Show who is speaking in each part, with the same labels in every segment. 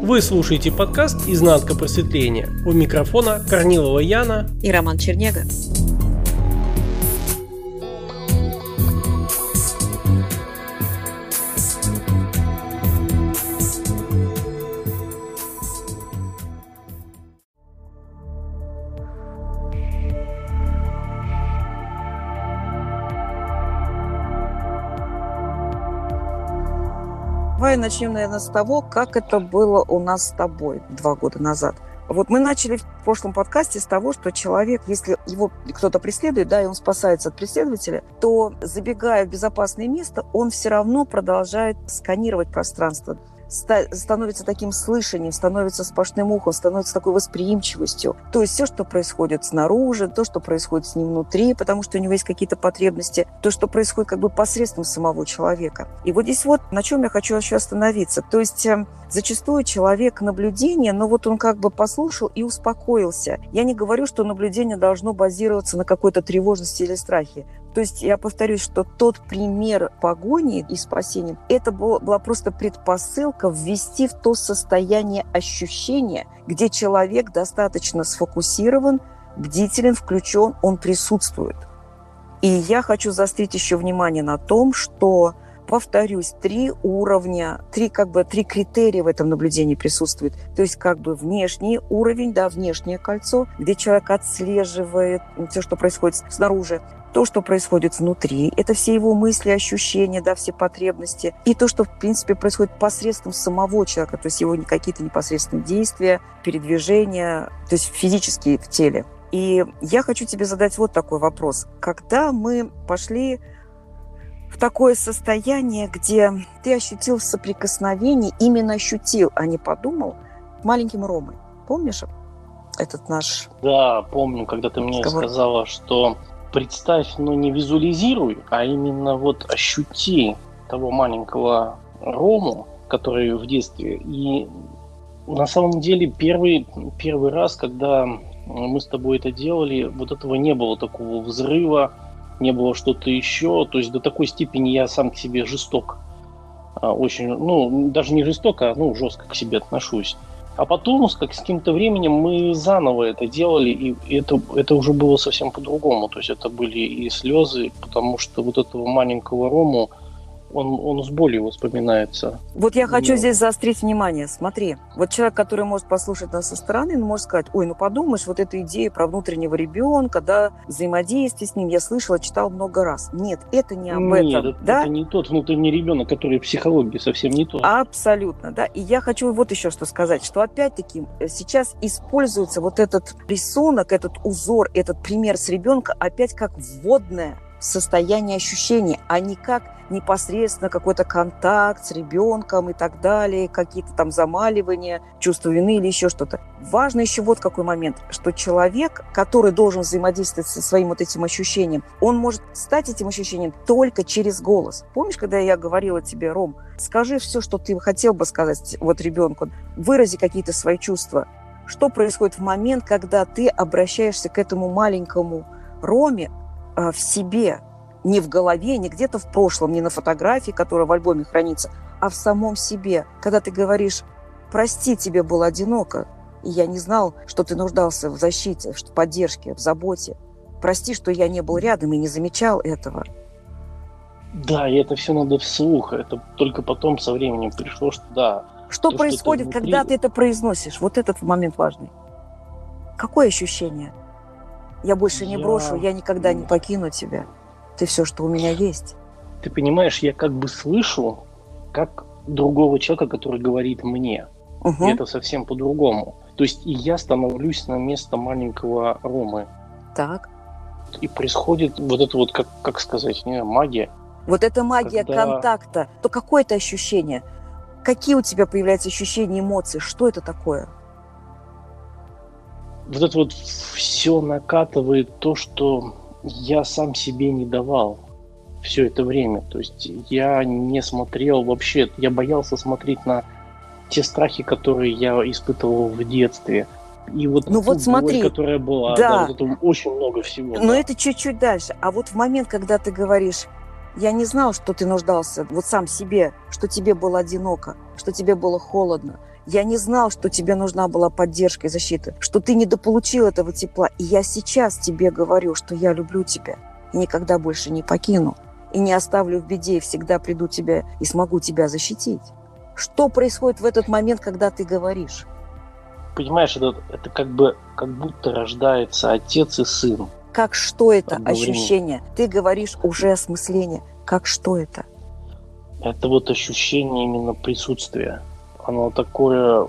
Speaker 1: Вы слушаете подкаст «Изнанка просветления». У микрофона Корнилова Яна
Speaker 2: и Роман Чернега.
Speaker 3: Давай начнем, наверное, с того, как это было у нас с тобой два года назад. Вот мы начали в прошлом подкасте с того, что человек, если его кто-то преследует, да, и он спасается от преследователя, то, забегая в безопасное место, он все равно продолжает сканировать пространство становится таким слышанием, становится сплошным ухом, становится такой восприимчивостью. То есть все, что происходит снаружи, то, что происходит с ним внутри, потому что у него есть какие-то потребности, то, что происходит как бы посредством самого человека. И вот здесь вот на чем я хочу еще остановиться. То есть эм, зачастую человек наблюдение, но вот он как бы послушал и успокоился. Я не говорю, что наблюдение должно базироваться на какой-то тревожности или страхе. То есть я повторюсь, что тот пример погони и спасения, это была, была просто предпосылка ввести в то состояние ощущения, где человек достаточно сфокусирован, бдителен, включен, он присутствует. И я хочу заострить еще внимание на том, что повторюсь, три уровня, три как бы три критерия в этом наблюдении присутствуют. То есть как бы внешний уровень, да, внешнее кольцо, где человек отслеживает все, что происходит снаружи то, что происходит внутри, это все его мысли, ощущения, да, все потребности, и то, что, в принципе, происходит посредством самого человека, то есть его какие-то непосредственные действия, передвижения, то есть физические в теле. И я хочу тебе задать вот такой вопрос. Когда мы пошли в такое состояние, где ты ощутил соприкосновение, именно ощутил, а не подумал, маленьким Ромой. Помнишь этот наш...
Speaker 4: Да, помню, когда ты мне разговор. сказала, что представь, но не визуализируй, а именно вот ощути того маленького Рому, который в детстве. И на самом деле первый, первый раз, когда мы с тобой это делали, вот этого не было такого взрыва, не было что-то еще. То есть до такой степени я сам к себе жесток. А, очень, ну, даже не жесток, а ну, жестко к себе отношусь. А потом, как, с каким-то временем, мы заново это делали, и это, это уже было совсем по-другому. То есть это были и слезы, потому что вот этого маленького Рому, он, он с болью воспоминается.
Speaker 3: Вот я хочу Но... здесь заострить внимание. Смотри, вот человек, который может послушать нас со стороны, он может сказать, ой, ну подумаешь, вот эта идея про внутреннего ребенка, да, взаимодействие с ним, я слышала, читал много раз. Нет, это не об
Speaker 4: Нет,
Speaker 3: этом.
Speaker 4: это,
Speaker 3: да?
Speaker 4: это не тот внутренний ребенок, который в психологии совсем не тот.
Speaker 3: Абсолютно, да. И я хочу вот еще что сказать, что опять-таки э, сейчас используется вот этот рисунок, этот узор, этот пример с ребенка опять как вводное состояние ощущения, а не как непосредственно какой-то контакт с ребенком и так далее, какие-то там замаливания, чувство вины или еще что-то. Важно еще вот какой момент, что человек, который должен взаимодействовать со своим вот этим ощущением, он может стать этим ощущением только через голос. Помнишь, когда я говорила тебе, Ром, скажи все, что ты хотел бы сказать вот ребенку, вырази какие-то свои чувства. Что происходит в момент, когда ты обращаешься к этому маленькому Роме в себе, не в голове, не где-то в прошлом, не на фотографии, которая в альбоме хранится, а в самом себе. Когда ты говоришь, прости, тебе было одиноко, и я не знал, что ты нуждался в защите, в поддержке, в заботе. Прости, что я не был рядом и не замечал этого.
Speaker 4: Да, и это все надо вслух. Это только потом со временем пришло, что да.
Speaker 3: Что то, происходит, что когда ты это произносишь? Вот этот момент важный. Какое ощущение? Я больше не я... брошу, я никогда не покину тебя. Ты все, что у меня есть.
Speaker 4: Ты понимаешь, я как бы слышу, как другого человека, который говорит мне. Угу. И это совсем по-другому. То есть и я становлюсь на место маленького Ромы.
Speaker 3: Так.
Speaker 4: И происходит вот это вот, как, как сказать, не магия.
Speaker 3: Вот эта магия когда... контакта, то какое это ощущение? Какие у тебя появляются ощущения, эмоции? Что это такое?
Speaker 4: Вот это вот все накатывает то, что я сам себе не давал все это время. То есть я не смотрел вообще, я боялся смотреть на те страхи, которые я испытывал в детстве. И вот
Speaker 3: ну вот смотри,
Speaker 4: боль, которая была, да. да, вот это очень много всего.
Speaker 3: Но да. это чуть-чуть дальше. А вот в момент, когда ты говоришь, я не знал, что ты нуждался вот сам себе, что тебе было одиноко, что тебе было холодно, Я не знал, что тебе нужна была поддержка и защита, что ты недополучил этого тепла. И я сейчас тебе говорю, что я люблю тебя и никогда больше не покину. И не оставлю в беде, и всегда приду тебя и смогу тебя защитить. Что происходит в этот момент, когда ты говоришь?
Speaker 4: Понимаешь, это, это как бы как будто рождается отец и сын.
Speaker 3: Как что это ощущение? Ты говоришь уже осмысление. Как что это?
Speaker 4: Это вот ощущение именно присутствия. Оно такое...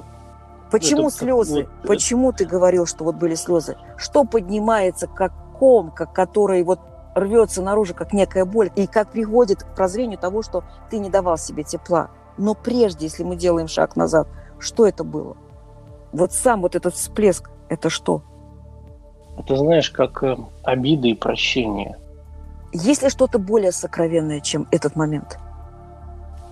Speaker 3: Почему это, слезы? Вот, Почему ты говорил, что вот были слезы? Что поднимается как ком, как который вот рвется наружу, как некая боль, и как приводит к прозрению того, что ты не давал себе тепла. Но прежде, если мы делаем шаг назад, что это было? Вот сам вот этот всплеск, это что?
Speaker 4: Это знаешь, как э, обиды и прощение.
Speaker 3: Есть ли что-то более сокровенное, чем этот момент?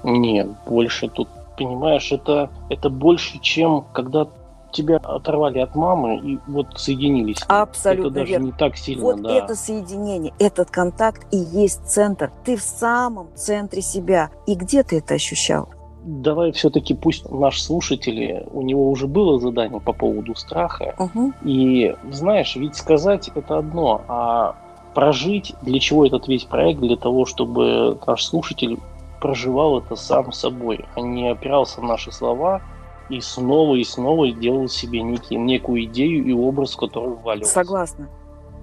Speaker 4: Нет, больше тут, понимаешь, это, это больше, чем когда тебя оторвали от мамы и вот соединились.
Speaker 3: Абсолютно
Speaker 4: это даже
Speaker 3: верно.
Speaker 4: не так сильно,
Speaker 3: Вот
Speaker 4: да.
Speaker 3: это соединение, этот контакт и есть центр. Ты в самом центре себя. И где ты это ощущал?
Speaker 4: Давай все-таки пусть наш слушатель, у него уже было задание по поводу страха.
Speaker 3: Угу.
Speaker 4: И знаешь, ведь сказать это одно, а прожить, для чего этот весь проект, для того, чтобы наш слушатель проживал это сам собой, а не опирался на наши слова, и снова и снова делал себе некий, некую идею и образ, который вваливался.
Speaker 3: Согласна.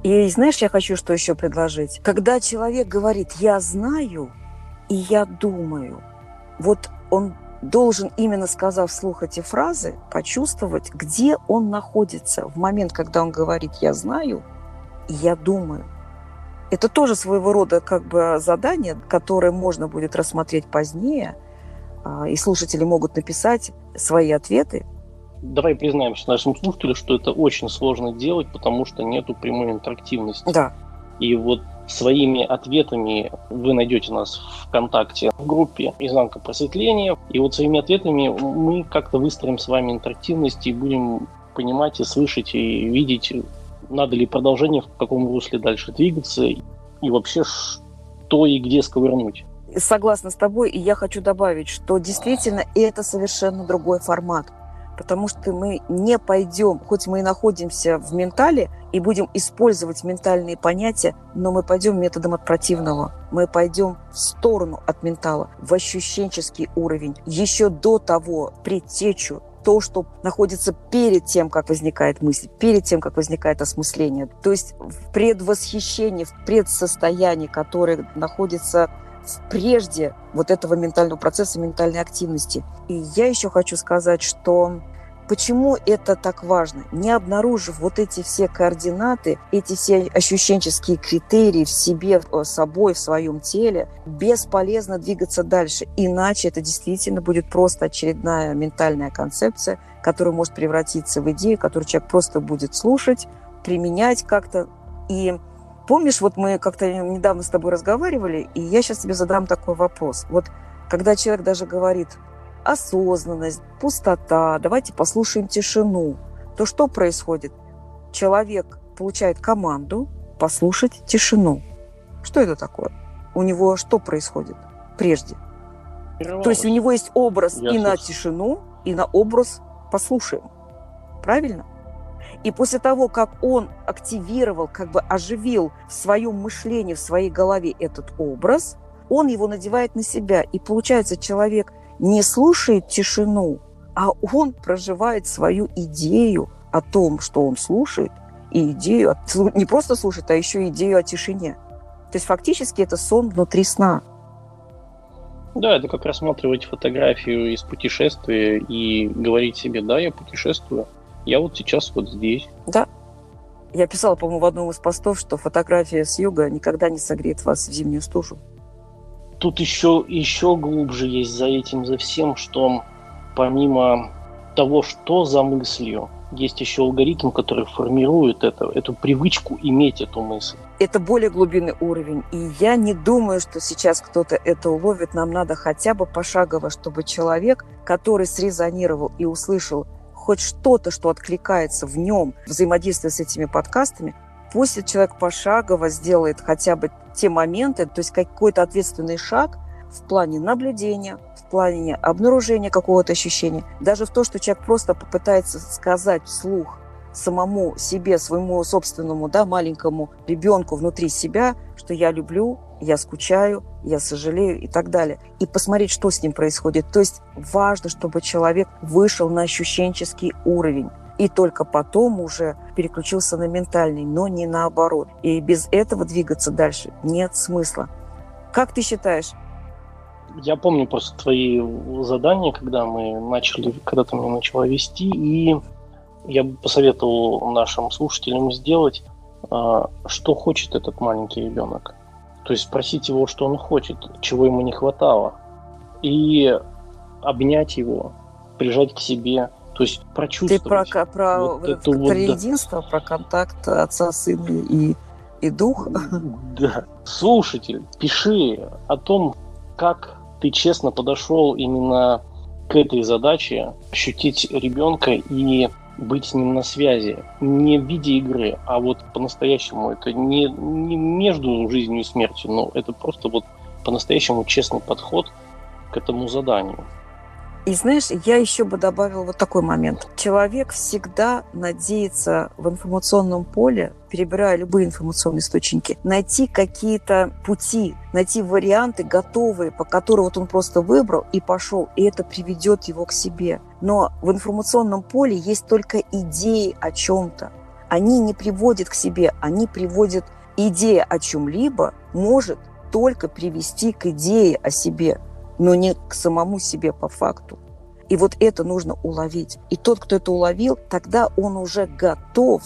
Speaker 3: И знаешь, я хочу что еще предложить. Когда человек говорит «я знаю» и «я думаю», вот он должен, именно сказав вслух эти фразы, почувствовать, где он находится в момент, когда он говорит «я знаю» и «я думаю». Это тоже своего рода как бы задание, которое можно будет рассмотреть позднее – а, и слушатели могут написать свои ответы.
Speaker 4: Давай признаемся нашим слушателям, что это очень сложно делать, потому что нету прямой интерактивности.
Speaker 3: Да.
Speaker 4: И вот своими ответами вы найдете нас в ВКонтакте в группе «Изнанка просветления». И вот своими ответами мы как-то выстроим с вами интерактивность и будем понимать и слышать и видеть, надо ли продолжение, в каком русле дальше двигаться и вообще что и где сковырнуть
Speaker 3: согласна с тобой, и я хочу добавить, что действительно это совершенно другой формат. Потому что мы не пойдем, хоть мы и находимся в ментале, и будем использовать ментальные понятия, но мы пойдем методом от противного. Мы пойдем в сторону от ментала, в ощущенческий уровень. Еще до того предтечу, то, что находится перед тем, как возникает мысль, перед тем, как возникает осмысление. То есть в предвосхищении, в предсостоянии, которое находится прежде вот этого ментального процесса, ментальной активности. И я еще хочу сказать, что Почему это так важно? Не обнаружив вот эти все координаты, эти все ощущенческие критерии в себе, в собой, в своем теле, бесполезно двигаться дальше. Иначе это действительно будет просто очередная ментальная концепция, которая может превратиться в идею, которую человек просто будет слушать, применять как-то. И Помнишь, вот мы как-то недавно с тобой разговаривали, и я сейчас тебе задам такой вопрос. Вот когда человек даже говорит осознанность, пустота, давайте послушаем тишину, то что происходит? Человек получает команду послушать тишину. Что это такое? У него что происходит прежде? То есть у него есть образ и слушаю. на тишину, и на образ послушаем. Правильно? И после того, как он активировал, как бы оживил в своем мышлении, в своей голове этот образ, он его надевает на себя. И получается, человек не слушает тишину, а он проживает свою идею о том, что он слушает, и идею, не просто слушает, а еще идею о тишине. То есть фактически это сон внутри сна.
Speaker 4: Да, это как рассматривать фотографию из путешествия и говорить себе, да, я путешествую. Я вот сейчас вот здесь.
Speaker 3: Да. Я писала, по-моему, в одном из постов, что фотография с юга никогда не согреет вас в зимнюю стужу.
Speaker 4: Тут еще, еще глубже есть за этим, за всем, что помимо того, что за мыслью, есть еще алгоритм, который формирует это, эту привычку иметь эту мысль.
Speaker 3: Это более глубинный уровень. И я не думаю, что сейчас кто-то это уловит. Нам надо хотя бы пошагово, чтобы человек, который срезонировал и услышал хоть что-то, что откликается в нем, взаимодействие с этими подкастами, пусть человек пошагово сделает хотя бы те моменты, то есть какой-то ответственный шаг в плане наблюдения, в плане обнаружения какого-то ощущения, даже в то, что человек просто попытается сказать вслух самому себе, своему собственному, да, маленькому ребенку внутри себя, что я люблю, я скучаю, я сожалею и так далее. И посмотреть, что с ним происходит. То есть важно, чтобы человек вышел на ощущенческий уровень и только потом уже переключился на ментальный, но не наоборот. И без этого двигаться дальше нет смысла. Как ты считаешь?
Speaker 4: Я помню просто твои задания, когда мы начали, когда ты меня начала вести, и я бы посоветовал нашим слушателям сделать, а, что хочет этот маленький ребенок. То есть спросить его, что он хочет, чего ему не хватало. И обнять его, прижать к себе, то есть прочувствовать.
Speaker 3: Ты про, про, вот это про вот, единство, да. про контакт отца, сына и, и дух?
Speaker 4: Да. Слушатель, пиши о том, как ты честно подошел именно к этой задаче, ощутить ребенка и быть с ним на связи. Не в виде игры, а вот по-настоящему. Это не, не между жизнью и смертью, но это просто вот по-настоящему честный подход к этому заданию.
Speaker 3: И знаешь, я еще бы добавила вот такой момент. Человек всегда надеется в информационном поле, перебирая любые информационные источники, найти какие-то пути, найти варианты готовые, по которым вот он просто выбрал и пошел, и это приведет его к себе. Но в информационном поле есть только идеи о чем-то. Они не приводят к себе, они приводят идея о чем-либо может только привести к идее о себе – но не к самому себе по факту. И вот это нужно уловить. И тот, кто это уловил, тогда он уже готов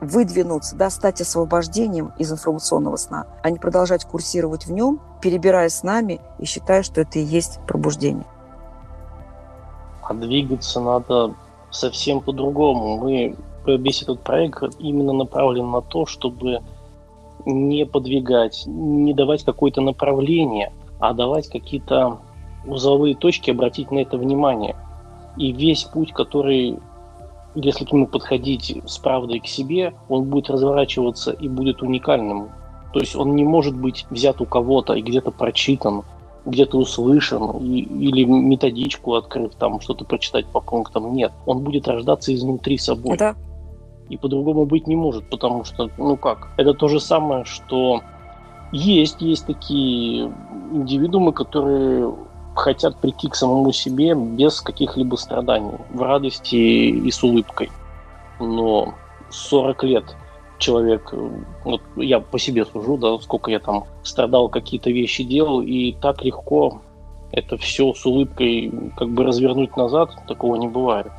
Speaker 3: выдвинуться, да, стать освобождением из информационного сна, а не продолжать курсировать в нем, перебирая с нами и считая, что это и есть пробуждение.
Speaker 4: А двигаться надо совсем по-другому. Мы весь этот проект именно направлен на то, чтобы не подвигать, не давать какое-то направление – а давать какие-то узловые точки, обратить на это внимание. И весь путь, который, если к нему подходить с правдой к себе, он будет разворачиваться и будет уникальным. То есть он не может быть взят у кого-то и где-то прочитан, где-то услышан, и, или методичку открыв, там что-то прочитать по пунктам. Нет, он будет рождаться изнутри собой. Да. И по-другому быть не может, потому что, ну как, это то же самое, что есть, есть такие индивидуумы, которые хотят прийти к самому себе без каких-либо страданий, в радости и с улыбкой. Но 40 лет человек, вот я по себе сужу, да, сколько я там страдал, какие-то вещи делал, и так легко это все с улыбкой как бы развернуть назад, такого не бывает.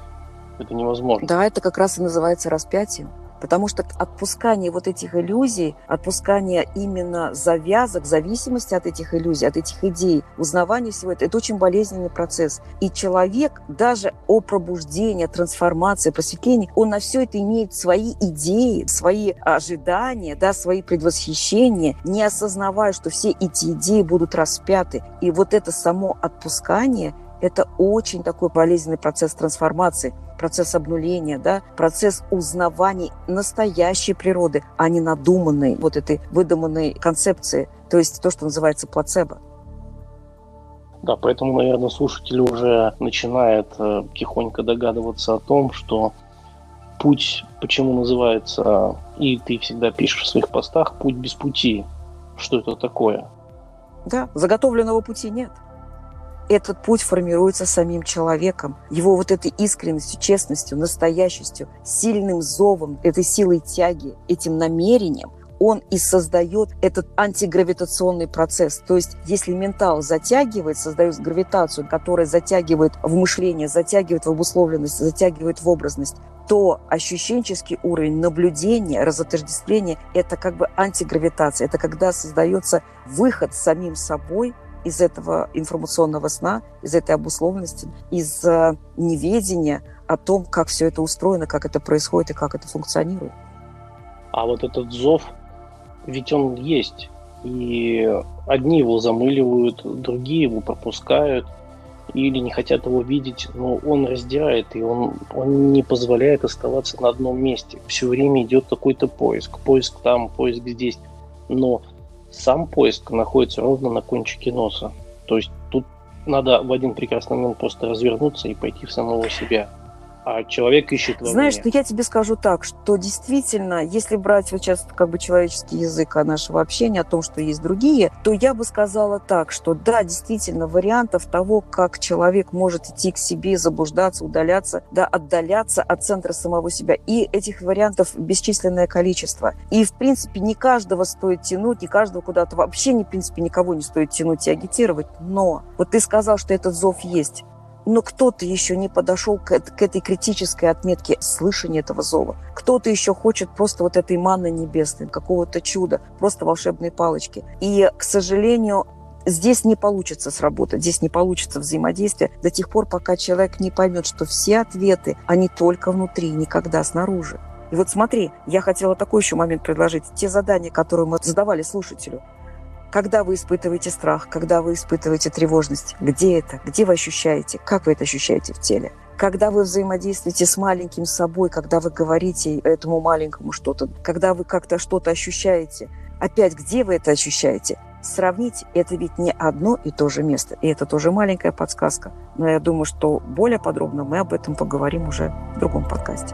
Speaker 4: Это невозможно.
Speaker 3: Да, это как раз и называется распятием. Потому что отпускание вот этих иллюзий, отпускание именно завязок, зависимости от этих иллюзий, от этих идей, узнавание всего этого, это очень болезненный процесс. И человек даже о пробуждении, трансформации, просветлении, он на все это имеет свои идеи, свои ожидания, да, свои предвосхищения, не осознавая, что все эти идеи будут распяты. И вот это само отпускание – это очень такой болезненный процесс трансформации, процесс обнуления, да, процесс узнавания настоящей природы, а не надуманной вот этой выдуманной концепции, то есть то, что называется плацебо.
Speaker 4: Да, поэтому, наверное, слушатель уже начинает э, тихонько догадываться о том, что путь, почему называется, и ты всегда пишешь в своих постах, путь без пути. Что это такое?
Speaker 3: Да, заготовленного пути нет этот путь формируется самим человеком, его вот этой искренностью, честностью, настоящестью, сильным зовом, этой силой тяги, этим намерением, он и создает этот антигравитационный процесс. То есть, если ментал затягивает, создает гравитацию, которая затягивает в мышление, затягивает в обусловленность, затягивает в образность, то ощущенческий уровень наблюдения, разотождествления – это как бы антигравитация. Это когда создается выход самим собой из этого информационного сна, из этой обусловленности, из э, неведения о том, как все это устроено, как это происходит и как это функционирует.
Speaker 4: А вот этот зов, ведь он есть. И одни его замыливают, другие его пропускают или не хотят его видеть, но он раздирает, и он, он не позволяет оставаться на одном месте. Все время идет какой-то поиск. Поиск там, поиск здесь. Но сам поиск находится ровно на кончике носа. То есть тут надо в один прекрасный момент просто развернуться и пойти в самого себя а человек ищет во
Speaker 3: Знаешь, что я тебе скажу так, что действительно, если брать вот сейчас как бы человеческий язык нашего общения, о том, что есть другие, то я бы сказала так, что да, действительно, вариантов того, как человек может идти к себе, заблуждаться, удаляться, да, отдаляться от центра самого себя. И этих вариантов бесчисленное количество. И, в принципе, не каждого стоит тянуть, не каждого куда-то вообще, не, в принципе, никого не стоит тянуть и агитировать. Но вот ты сказал, что этот зов есть но кто-то еще не подошел к, к этой критической отметке слышания этого зова. Кто-то еще хочет просто вот этой манны небесной, какого-то чуда, просто волшебной палочки. И, к сожалению, здесь не получится сработать, здесь не получится взаимодействие до тех пор, пока человек не поймет, что все ответы, они только внутри, никогда снаружи. И вот смотри, я хотела такой еще момент предложить. Те задания, которые мы задавали слушателю, когда вы испытываете страх, когда вы испытываете тревожность, где это, где вы ощущаете, как вы это ощущаете в теле. Когда вы взаимодействуете с маленьким собой, когда вы говорите этому маленькому что-то, когда вы как-то что-то ощущаете, опять где вы это ощущаете? Сравнить это ведь не одно и то же место. И это тоже маленькая подсказка. Но я думаю, что более подробно мы об этом поговорим уже в другом подкасте.